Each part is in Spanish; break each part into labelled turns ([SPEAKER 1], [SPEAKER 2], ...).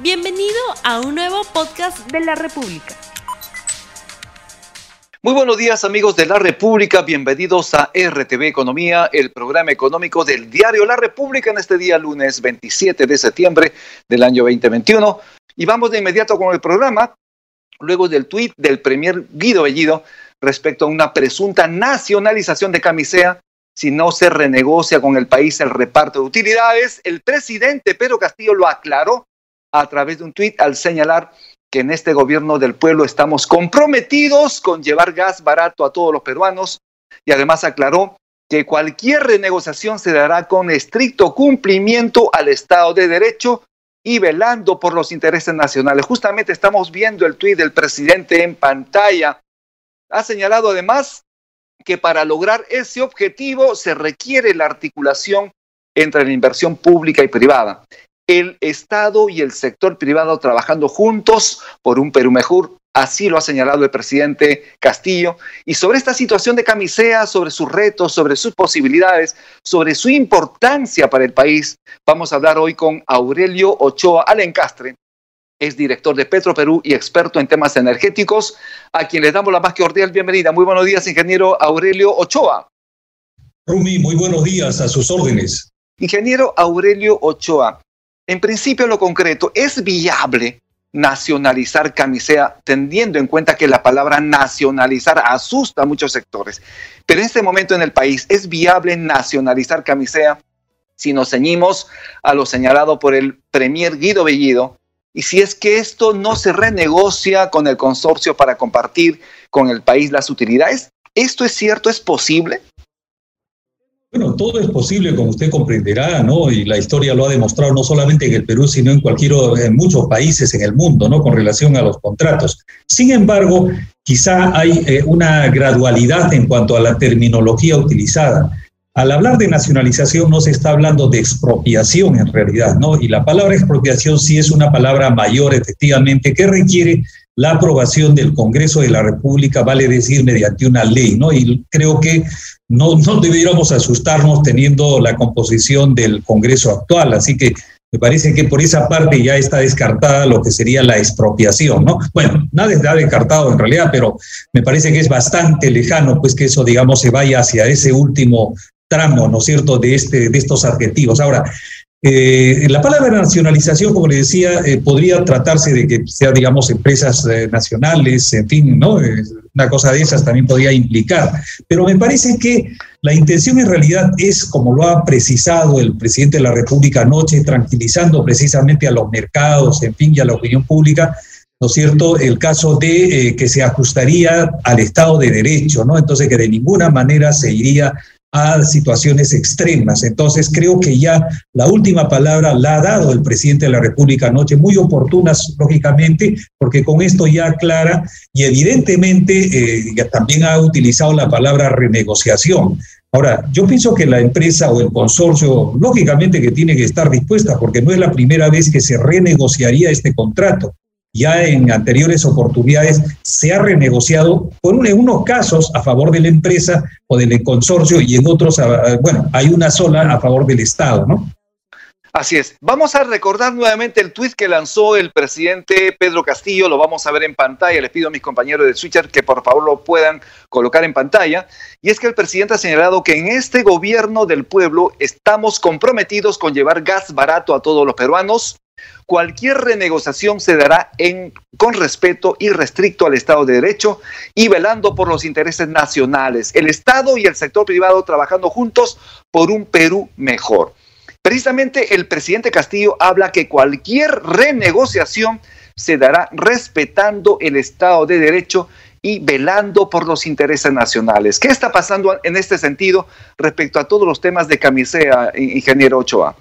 [SPEAKER 1] Bienvenido a un nuevo podcast de la República.
[SPEAKER 2] Muy buenos días amigos de la República, bienvenidos a RTV Economía, el programa económico del diario La República en este día lunes 27 de septiembre del año 2021. Y vamos de inmediato con el programa, luego del tuit del premier Guido Bellido respecto a una presunta nacionalización de Camisea si no se renegocia con el país el reparto de utilidades. El presidente Pedro Castillo lo aclaró a través de un tuit al señalar que en este gobierno del pueblo estamos comprometidos con llevar gas barato a todos los peruanos y además aclaró que cualquier renegociación se dará con estricto cumplimiento al Estado de Derecho y velando por los intereses nacionales. Justamente estamos viendo el tuit del presidente en pantalla. Ha señalado además que para lograr ese objetivo se requiere la articulación entre la inversión pública y privada el Estado y el sector privado trabajando juntos por un Perú mejor. Así lo ha señalado el presidente Castillo. Y sobre esta situación de Camisea, sobre sus retos, sobre sus posibilidades, sobre su importancia para el país, vamos a hablar hoy con Aurelio Ochoa Alencastre, es director de Petro Perú y experto en temas energéticos, a quien le damos la más cordial bienvenida. Muy buenos días, ingeniero Aurelio Ochoa.
[SPEAKER 3] Rumi, muy buenos días, a sus órdenes.
[SPEAKER 2] Ingeniero Aurelio Ochoa, en principio, lo concreto, ¿es viable nacionalizar Camisea, teniendo en cuenta que la palabra nacionalizar asusta a muchos sectores? Pero en este momento en el país, ¿es viable nacionalizar Camisea si nos ceñimos a lo señalado por el premier Guido Bellido? Y si es que esto no se renegocia con el consorcio para compartir con el país las utilidades, ¿esto es cierto? ¿Es posible?
[SPEAKER 3] Bueno, todo es posible, como usted comprenderá, ¿no? Y la historia lo ha demostrado no solamente en el Perú, sino en cualquier en muchos países en el mundo, ¿no? Con relación a los contratos. Sin embargo, quizá hay eh, una gradualidad en cuanto a la terminología utilizada. Al hablar de nacionalización no se está hablando de expropiación en realidad, ¿no? Y la palabra expropiación sí es una palabra mayor, efectivamente, que requiere la aprobación del Congreso de la República, vale decir, mediante una ley, ¿no? Y creo que no, no debiéramos asustarnos teniendo la composición del Congreso actual, así que me parece que por esa parte ya está descartada lo que sería la expropiación, ¿no? Bueno, nada está descartado en realidad, pero me parece que es bastante lejano, pues que eso, digamos, se vaya hacia ese último tramo, ¿no es cierto?, de, este, de estos adjetivos. Ahora, eh, la palabra nacionalización, como le decía, eh, podría tratarse de que sea, digamos, empresas eh, nacionales, en fin, ¿no? una cosa de esas también podría implicar. Pero me parece que la intención en realidad es, como lo ha precisado el presidente de la República anoche, tranquilizando precisamente a los mercados, en fin, y a la opinión pública, ¿no es cierto?, el caso de que se ajustaría al Estado de Derecho, ¿no? Entonces, que de ninguna manera se iría a situaciones extremas. Entonces creo que ya la última palabra la ha dado el presidente de la República anoche, muy oportunas, lógicamente, porque con esto ya aclara y evidentemente eh, ya también ha utilizado la palabra renegociación. Ahora, yo pienso que la empresa o el consorcio, lógicamente que tiene que estar dispuesta, porque no es la primera vez que se renegociaría este contrato ya en anteriores oportunidades se ha renegociado, por en unos casos a favor de la empresa o del consorcio y en otros, bueno, hay una sola a favor del Estado, ¿no?
[SPEAKER 2] Así es. Vamos a recordar nuevamente el tuit que lanzó el presidente Pedro Castillo. Lo vamos a ver en pantalla. Les pido a mis compañeros de Switcher que por favor lo puedan colocar en pantalla. Y es que el presidente ha señalado que en este gobierno del pueblo estamos comprometidos con llevar gas barato a todos los peruanos Cualquier renegociación se dará con respeto y restricto al Estado de Derecho y velando por los intereses nacionales, el Estado y el sector privado trabajando juntos por un Perú mejor. Precisamente el presidente Castillo habla que cualquier renegociación se dará respetando el Estado de Derecho y velando por los intereses nacionales. ¿Qué está pasando en este sentido respecto a todos los temas de camisea, ingeniero Ochoa?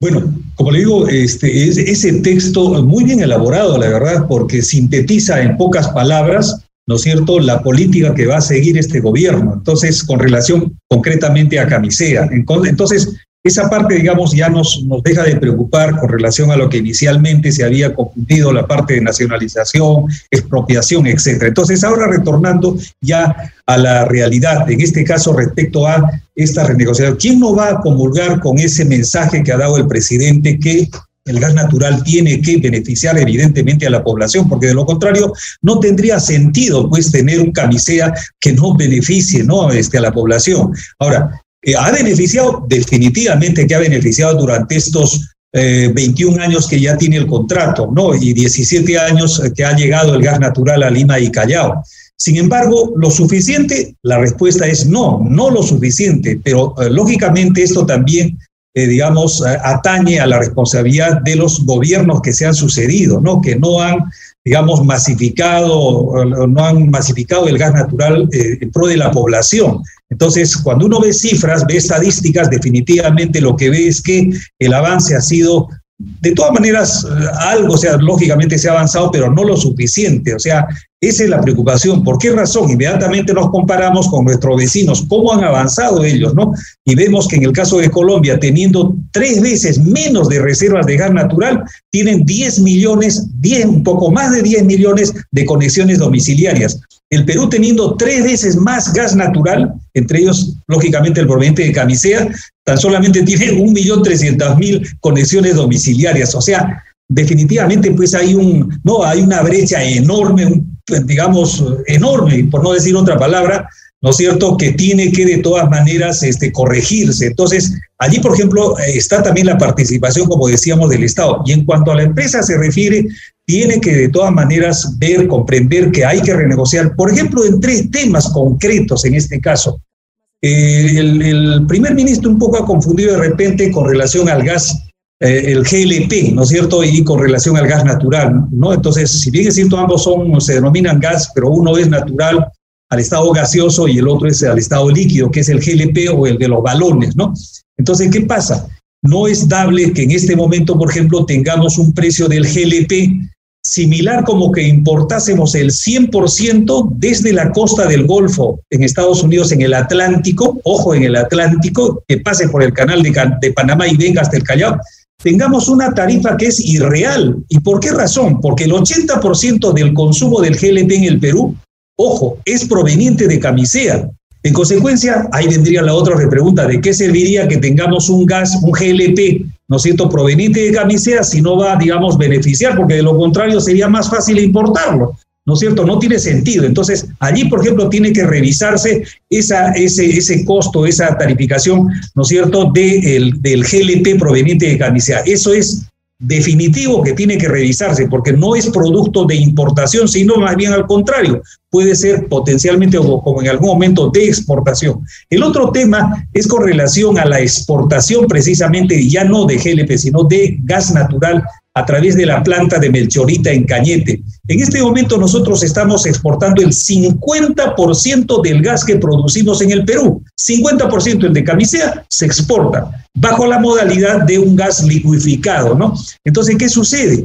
[SPEAKER 3] Bueno, como le digo, este, es, ese texto muy bien elaborado, la verdad, porque sintetiza en pocas palabras, ¿no es cierto?, la política que va a seguir este gobierno. Entonces, con relación concretamente a Camisea. Entonces, esa parte, digamos, ya nos, nos deja de preocupar con relación a lo que inicialmente se había confundido, la parte de nacionalización, expropiación, etc. Entonces, ahora retornando ya a la realidad, en este caso respecto a esta renegociación, ¿quién no va a comulgar con ese mensaje que ha dado el presidente que el gas natural tiene que beneficiar evidentemente a la población, porque de lo contrario no tendría sentido pues tener un camisea que no beneficie ¿no? Este, a la población. Ahora, eh, ¿ha beneficiado? Definitivamente que ha beneficiado durante estos 21 años que ya tiene el contrato, ¿no? Y 17 años que ha llegado el gas natural a Lima y Callao. Sin embargo, ¿lo suficiente? La respuesta es no, no lo suficiente, pero eh, lógicamente esto también, eh, digamos, atañe a la responsabilidad de los gobiernos que se han sucedido, ¿no? Que no han, digamos, masificado, no han masificado el gas natural eh, en pro de la población. Entonces, cuando uno ve cifras, ve estadísticas, definitivamente lo que ve es que el avance ha sido de todas maneras, algo, o sea, lógicamente se ha avanzado, pero no lo suficiente. O sea, esa es la preocupación. ¿Por qué razón? Inmediatamente nos comparamos con nuestros vecinos, cómo han avanzado ellos, ¿no? Y vemos que en el caso de Colombia, teniendo tres veces menos de reservas de gas natural, tienen 10 millones, 10, un poco más de 10 millones de conexiones domiciliarias. El Perú teniendo tres veces más gas natural, entre ellos, lógicamente, el proveniente de Camisea, tan solamente tiene 1.300.000 conexiones domiciliarias. O sea, definitivamente pues hay un no hay una brecha enorme un digamos, enorme, por no decir otra palabra, ¿no es cierto?, que tiene que de todas maneras este, corregirse. Entonces, allí, por ejemplo, eh, está también la participación, como decíamos, del Estado. Y en cuanto a la empresa se refiere, tiene que de todas maneras ver, comprender que hay que renegociar, por ejemplo, en tres temas concretos en este caso. Eh, el, primer ministro un poco ha confundido de repente con relación al gas eh, el GLP, ¿no es cierto? Y con relación al gas natural, ¿no? Entonces, si bien es cierto, ambos son, se denominan gas, pero uno es natural al estado gaseoso y el otro es al estado líquido, que es el GLP o el de los balones, ¿no? Entonces, ¿qué pasa? No es dable que en este momento, por ejemplo, tengamos un precio del GLP similar como que importásemos el 100% desde la costa del Golfo en Estados Unidos, en el Atlántico, ojo en el Atlántico, que pase por el canal de, Panamá y venga hasta el Callao, tengamos una tarifa que es irreal. ¿Y por qué razón? Porque el 80% del consumo del GLP en el Perú, ojo, es proveniente de camisea. En consecuencia, ahí vendría la otra pregunta, ¿de qué serviría que tengamos un gas, un GLP, ¿no es cierto?, proveniente de camisea si no va, digamos, beneficiar, porque de lo contrario sería más fácil importarlo. ¿no es cierto? No tiene sentido. Entonces, allí, por ejemplo, tiene que revisarse esa, ese, ese costo, esa tarificación, ¿no es cierto?, de del GLP proveniente de camisea. Eso es definitivo que tiene que revisarse, porque no es producto de importación, sino más bien al contrario, puede ser potencialmente o como en algún momento de exportación. El otro tema es con relación a la exportación precisamente, ya no de GLP, sino de gas natural a través de la planta de Melchorita en Cañete. En este momento nosotros estamos exportando el 50% del gas que producimos en el Perú. 50% el de camisea se exporta bajo la modalidad de un gas liquificado, ¿no? Entonces, ¿qué sucede?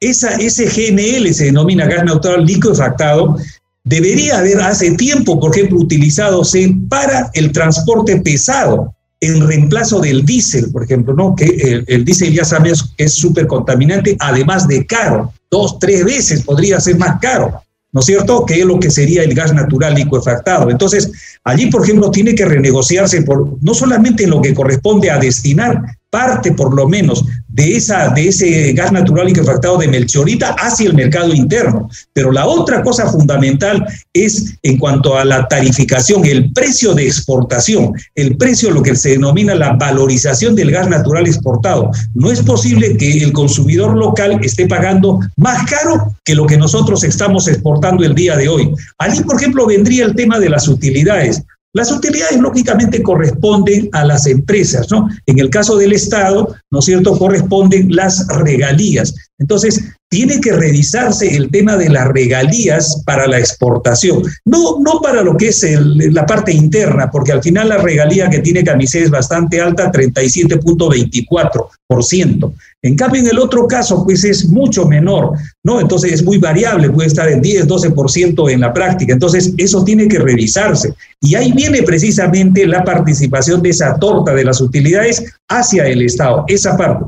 [SPEAKER 3] Esa, ese GNL se denomina gas natural liquefactado, debería haber hace tiempo, por ejemplo, utilizado para el transporte pesado en reemplazo del diésel, por ejemplo, ¿no? Que el, el diésel ya sabes que es súper contaminante, además de caro, dos, tres veces podría ser más caro. ¿No es cierto? Que es lo que sería el gas natural liquefactado. Entonces, allí, por ejemplo, tiene que renegociarse por, no solamente en lo que corresponde a destinar parte, por lo menos, de, esa, de ese gas natural liquefactado de Melchorita hacia el mercado interno. Pero la otra cosa fundamental es en cuanto a la tarificación, el precio de exportación, el precio, lo que se denomina la valorización del gas natural exportado. No es posible que el consumidor local esté pagando más caro que lo que nosotros estamos exportando el día de hoy. Allí, por ejemplo, vendría el tema de las utilidades. Las utilidades lógicamente corresponden a las empresas, ¿no? En el caso del Estado, ¿no es cierto?, corresponden las regalías. Entonces, tiene que revisarse el tema de las regalías para la exportación, no, no para lo que es la parte interna, porque al final la regalía que tiene Camisea es bastante alta, 37.24%. En cambio, en el otro caso, pues es mucho menor, ¿no? Entonces es muy variable, puede estar en 10, 12% en la práctica. Entonces, eso tiene que revisarse. Y ahí viene precisamente la participación de esa torta de las utilidades hacia el Estado, esa parte.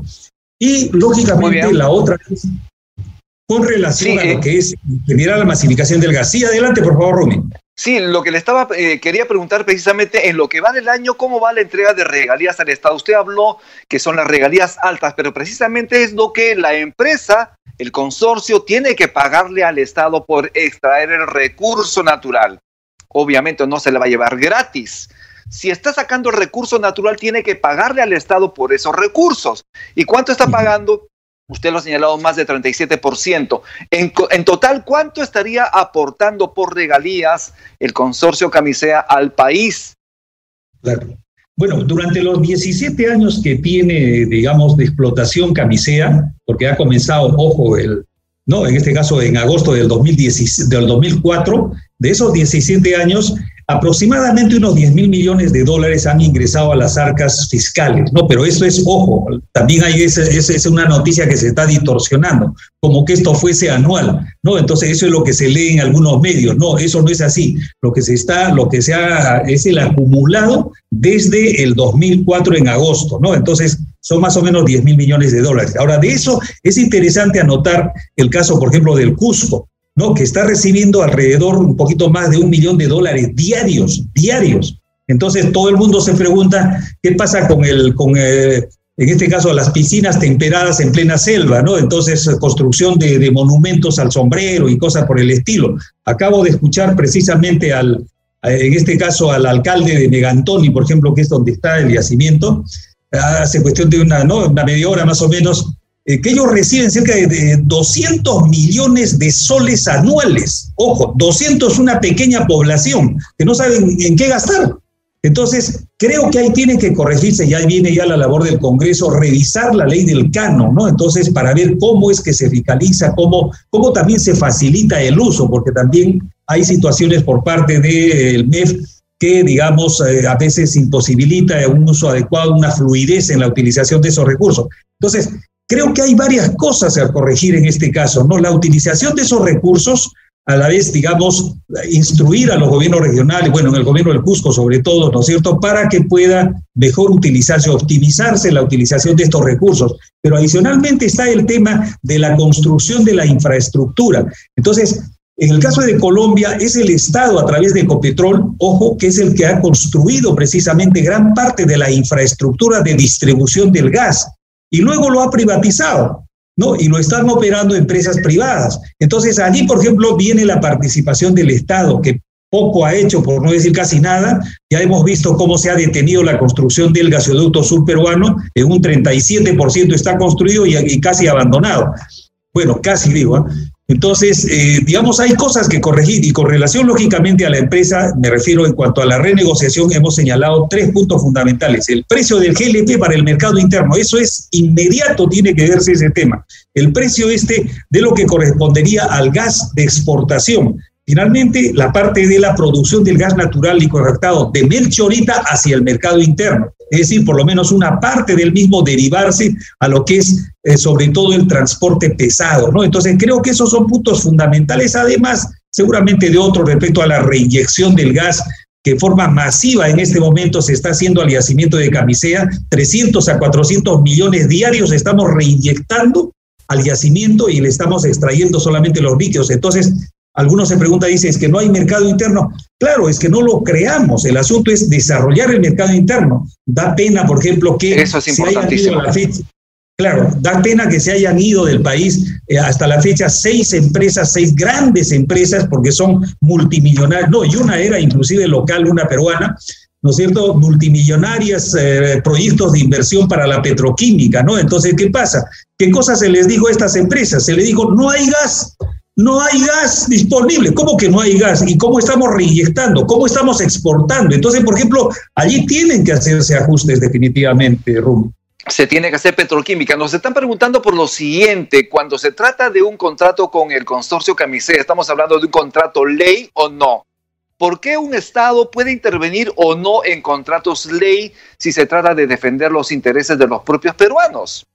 [SPEAKER 3] Y lógicamente la otra es con relación a lo eh. que es generar la masificación del gas. Sí, adelante, por favor, Rumi.
[SPEAKER 2] Sí, lo que le estaba eh, quería preguntar precisamente en lo que va del año, ¿cómo va la entrega de regalías al Estado? Usted habló que son las regalías altas, pero precisamente es lo que la empresa, el consorcio, tiene que pagarle al Estado por extraer el recurso natural. Obviamente no se le va a llevar gratis. Si está sacando el recurso natural, tiene que pagarle al Estado por esos recursos. ¿Y cuánto está pagando? Usted lo ha señalado más de 37%. En, en total, ¿cuánto estaría aportando por regalías el consorcio Camisea al país?
[SPEAKER 3] Claro. Bueno, durante los 17 años que tiene, digamos, de explotación Camisea, porque ha comenzado, ojo, el, no, en este caso en agosto del, 2010, del 2004, de esos 17 años, Aproximadamente unos 10 mil millones de dólares han ingresado a las arcas fiscales, ¿no? Pero eso es, ojo, también hay es una noticia que se está distorsionando, como que esto fuese anual, ¿no? Entonces eso es lo que se lee en algunos medios, no, eso no es así. Lo que se está, lo que se ha, es el acumulado desde el 2004 en agosto, ¿no? Entonces son más o menos 10 mil millones de dólares. Ahora, de eso es interesante anotar el caso, por ejemplo, del Cusco. ¿No? que está recibiendo alrededor un poquito más de un millón de dólares diarios, diarios. Entonces todo el mundo se pregunta qué pasa con el, con en este caso las piscinas temperadas en plena selva, ¿no? Entonces construcción de, monumentos al sombrero y cosas por el estilo. Acabo de escuchar precisamente al, en este caso al alcalde de Megantoni, por ejemplo, que es donde está el yacimiento, hace cuestión de una, ¿no? una media hora más o menos, eh, que ellos reciben cerca de, 200 millones de soles anuales. Ojo, 200 es una pequeña población que no saben en qué gastar. Entonces, creo que ahí tiene que corregirse, y ahí viene ya la labor del Congreso, revisar la ley del cano, ¿no? Entonces, para ver cómo es que se fiscaliza, cómo, cómo también se facilita el uso, porque también hay situaciones por parte del MEF que, digamos, eh, a veces imposibilita un uso adecuado, una fluidez en la utilización de esos recursos. Entonces, Creo que hay varias cosas a corregir en este caso, ¿no? La utilización de esos recursos, a la vez, digamos, instruir a los gobiernos regionales, bueno, en el gobierno del Cusco sobre todo, ¿no es cierto?, para que pueda mejor utilizarse, optimizarse la utilización de estos recursos. Pero adicionalmente está el tema de la construcción de la infraestructura. Entonces, en el caso de Colombia, es el Estado a través de Ecopetrol, ojo, que es el que ha construido precisamente gran parte de la infraestructura de distribución del gas y luego lo ha privatizado, ¿no? Y lo están operando empresas privadas. Entonces, allí, por ejemplo, viene la participación del Estado, que poco ha hecho, por no decir casi nada. Ya hemos visto cómo se ha detenido la construcción del gasoducto sur peruano, en un 37% está construido y, y, casi abandonado. Bueno, casi digo, ¿eh? Entonces, eh, digamos, hay cosas que corregir y con relación lógicamente a la empresa, me refiero en cuanto a la renegociación, hemos señalado tres puntos fundamentales. El precio del GLP para el mercado interno, eso es inmediato, tiene que verse ese tema. El precio este de lo que correspondería al gas de exportación. Finalmente, la parte de la producción del gas natural licuefactado de Melchorita hacia el mercado interno es decir, por lo menos una parte del mismo derivarse a lo que es eh, sobre todo el transporte pesado, ¿no? Entonces creo que esos son puntos fundamentales, además seguramente de otro respecto a la reinyección del gas que forma masiva en este momento se está haciendo al yacimiento de Camisea, 300 a 400 millones diarios estamos reinyectando al yacimiento y le estamos extrayendo solamente los líquidos. Entonces, algunos se preguntan, dicen, es que no hay mercado interno. Claro, es que no lo creamos. El asunto es desarrollar el mercado interno. Da pena, por ejemplo, que
[SPEAKER 2] Eso es
[SPEAKER 3] la fecha, claro, da pena que se hayan ido del país eh, hasta la fecha seis empresas, seis grandes empresas, porque son multimillonarias. No, y una era inclusive local, una peruana, ¿no es cierto? Multimillonarias, eh, proyectos de inversión para la petroquímica, ¿no? Entonces, ¿qué pasa? ¿Qué cosa se les dijo a estas empresas? Se les dijo, no hay gas no hay gas disponible. ¿Cómo que no hay gas? ¿Y cómo estamos reinyectando? ¿Cómo estamos exportando? Entonces, por ejemplo, allí tienen que hacerse ajustes definitivamente, Rum.
[SPEAKER 2] Se tiene que hacer petroquímica. Nos están preguntando por lo siguiente, cuando se trata de un contrato con el consorcio Camisea, ¿estamos hablando de un contrato ley o no? ¿Por qué un Estado puede intervenir o no en contratos ley si se trata de defender los intereses de los propios peruanos?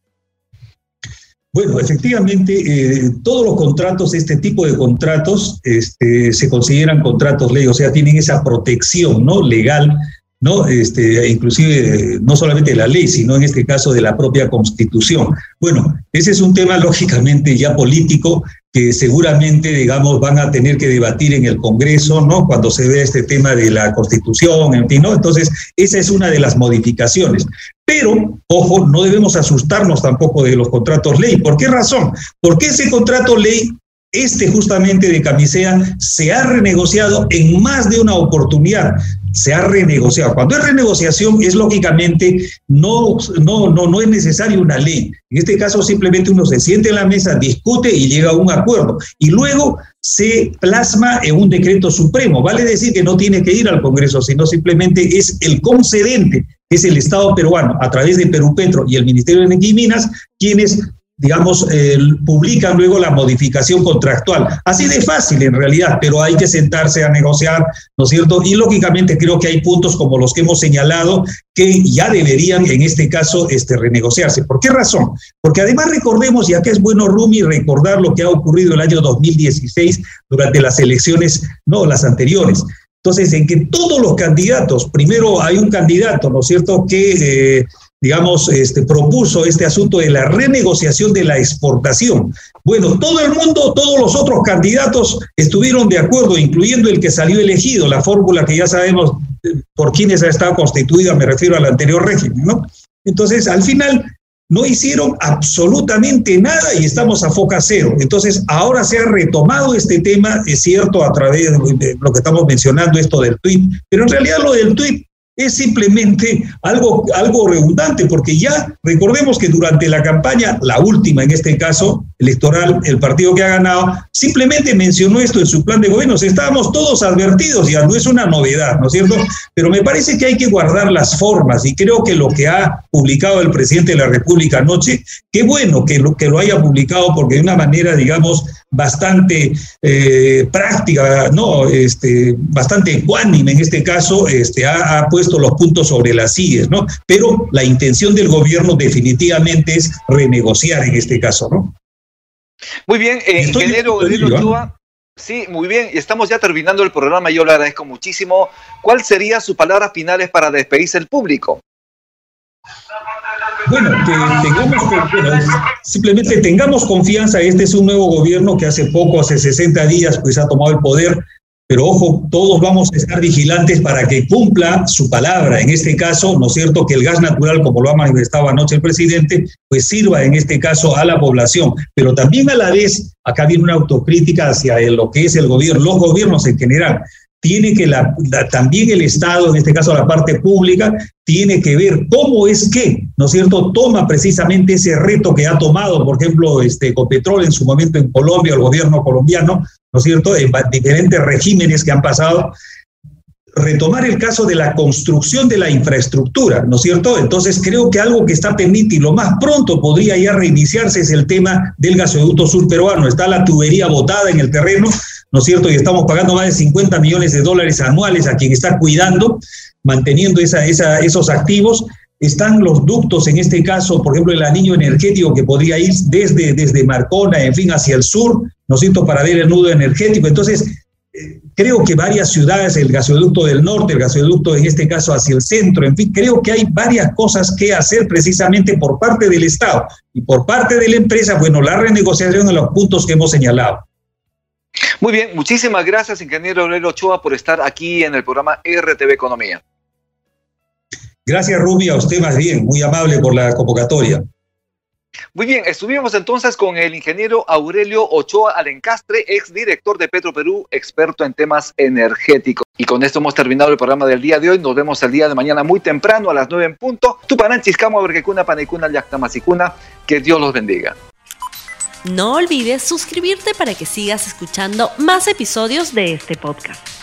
[SPEAKER 3] Bueno, efectivamente, eh, todos los contratos, este tipo de contratos, este, se consideran contratos ley, o sea, tienen esa protección ¿no? legal, ¿no? Este, inclusive no solamente de la ley, sino en este caso de la propia constitución. Bueno, ese es un tema lógicamente ya político, que seguramente, digamos, van a tener que debatir en el Congreso, ¿no? Cuando se ve este tema de la Constitución, en fin, ¿no? Entonces, esa es una de las modificaciones. Pero, ojo, no debemos asustarnos tampoco de los contratos ley. ¿Por qué razón? Porque ese contrato ley este justamente de Camisea se ha renegociado en más de una oportunidad. Se ha renegociado. Cuando es renegociación, es lógicamente no, no, no, no es necesaria una ley. En este caso, simplemente uno se siente en la mesa, discute y llega a un acuerdo. Y luego se plasma en un decreto supremo. Vale decir que no tiene que ir al Congreso, sino simplemente es el concedente, es el Estado peruano, a través de Perú Petro y el Ministerio de Energía y Minas, quienes digamos, eh, publican luego la modificación contractual. Así de fácil en realidad, pero hay que sentarse a negociar, ¿no es cierto? Y lógicamente creo que hay puntos como los que hemos señalado que ya deberían en este caso este, renegociarse. ¿Por qué razón? Porque además recordemos, y acá es bueno, Rumi, recordar lo que ha ocurrido el año 2016 durante las elecciones, no las anteriores. Entonces, en que todos los candidatos, primero hay un candidato, ¿no es cierto?, que eh, digamos, este, propuso este asunto de la renegociación de la exportación. Bueno, todo el mundo, todos los otros candidatos estuvieron de acuerdo, incluyendo el que salió elegido, la fórmula que ya sabemos por quienes ha estado constituida, me refiero al anterior régimen, ¿no? Entonces, al final, no hicieron absolutamente nada y estamos a foca cero. Entonces, ahora se ha retomado este tema, es cierto, a través de lo que estamos mencionando, esto del tuit, pero en realidad lo del tuit es simplemente algo, algo redundante, porque ya recordemos que durante la campaña, la última en este caso, electoral, el partido que ha ganado, simplemente mencionó esto en su plan de gobierno. Estábamos todos advertidos, ya no es una novedad, ¿no es cierto? Pero me parece que hay que guardar las formas y creo que lo que ha publicado el presidente de la República anoche, qué bueno que lo, que lo haya publicado porque de una manera, digamos, bastante eh, práctica, no, este, bastante ecuánime en este caso, este, ha, ha, puesto los puntos sobre las sillas, ¿no? Pero la intención del gobierno definitivamente es renegociar en este caso, ¿no?
[SPEAKER 2] Muy bien, eh, ingeniero Ochoa. Sí, muy bien. Estamos ya terminando el programa. Yo le agradezco muchísimo. ¿Cuál sería sus palabras finales para despedirse del público?
[SPEAKER 3] Bueno, que tengamos, bueno, simplemente tengamos confianza. Este es un nuevo gobierno que hace poco, hace 60 días, pues ha tomado el poder. Pero ojo, todos vamos a estar vigilantes para que cumpla su palabra. En este caso, ¿no es cierto? Que el gas natural, como lo ha manifestado anoche el presidente, pues sirva en este caso a la población. Pero también a la vez, acá viene una autocrítica hacia lo que es el gobierno, los gobiernos en general tiene que la, también el Estado, en este caso la parte pública, tiene que ver cómo es que, ¿no es cierto?, toma precisamente ese reto que ha tomado, por ejemplo, este Ecopetrol en su momento en Colombia, el gobierno colombiano, ¿no es cierto?, en diferentes regímenes que han pasado, retomar el caso de la construcción de la infraestructura, ¿no es cierto? Entonces creo que algo que está pendiente y lo más pronto podría ya reiniciarse es el tema del gasoducto sur peruano. Está la tubería botada en el terreno, ¿no es cierto? Y estamos pagando más de 50 millones de dólares anuales a quien está cuidando, manteniendo esa, esa, esos activos. Están los ductos, en este caso, por ejemplo, el anillo energético que podría ir desde, desde Marcona, en fin, hacia el sur, ¿no es cierto?, para ver el nudo energético. Entonces, creo que varias ciudades, el gasoducto del norte, el gasoducto en este caso hacia el centro, en fin, creo que hay varias cosas que hacer precisamente por parte del Estado y por parte de la empresa, bueno, la renegociación de los puntos que hemos señalado.
[SPEAKER 2] Muy bien, muchísimas gracias, ingeniero Aurelio Ochoa, por estar aquí en el programa RTV Economía.
[SPEAKER 3] Gracias, Rubia, a usted más bien, muy amable por la convocatoria.
[SPEAKER 2] Muy bien, estuvimos entonces con el ingeniero Aurelio Ochoa Alencastre, ex director de Petro Perú, experto en temas energéticos. Y con esto hemos terminado el programa del día de hoy. Nos vemos el día de mañana muy temprano a las 9 en punto. Tupananchis, Vergecuna, Panecuna, Yactamasicuna. Que Dios los bendiga.
[SPEAKER 1] No olvides suscribirte para que sigas escuchando más episodios de este podcast.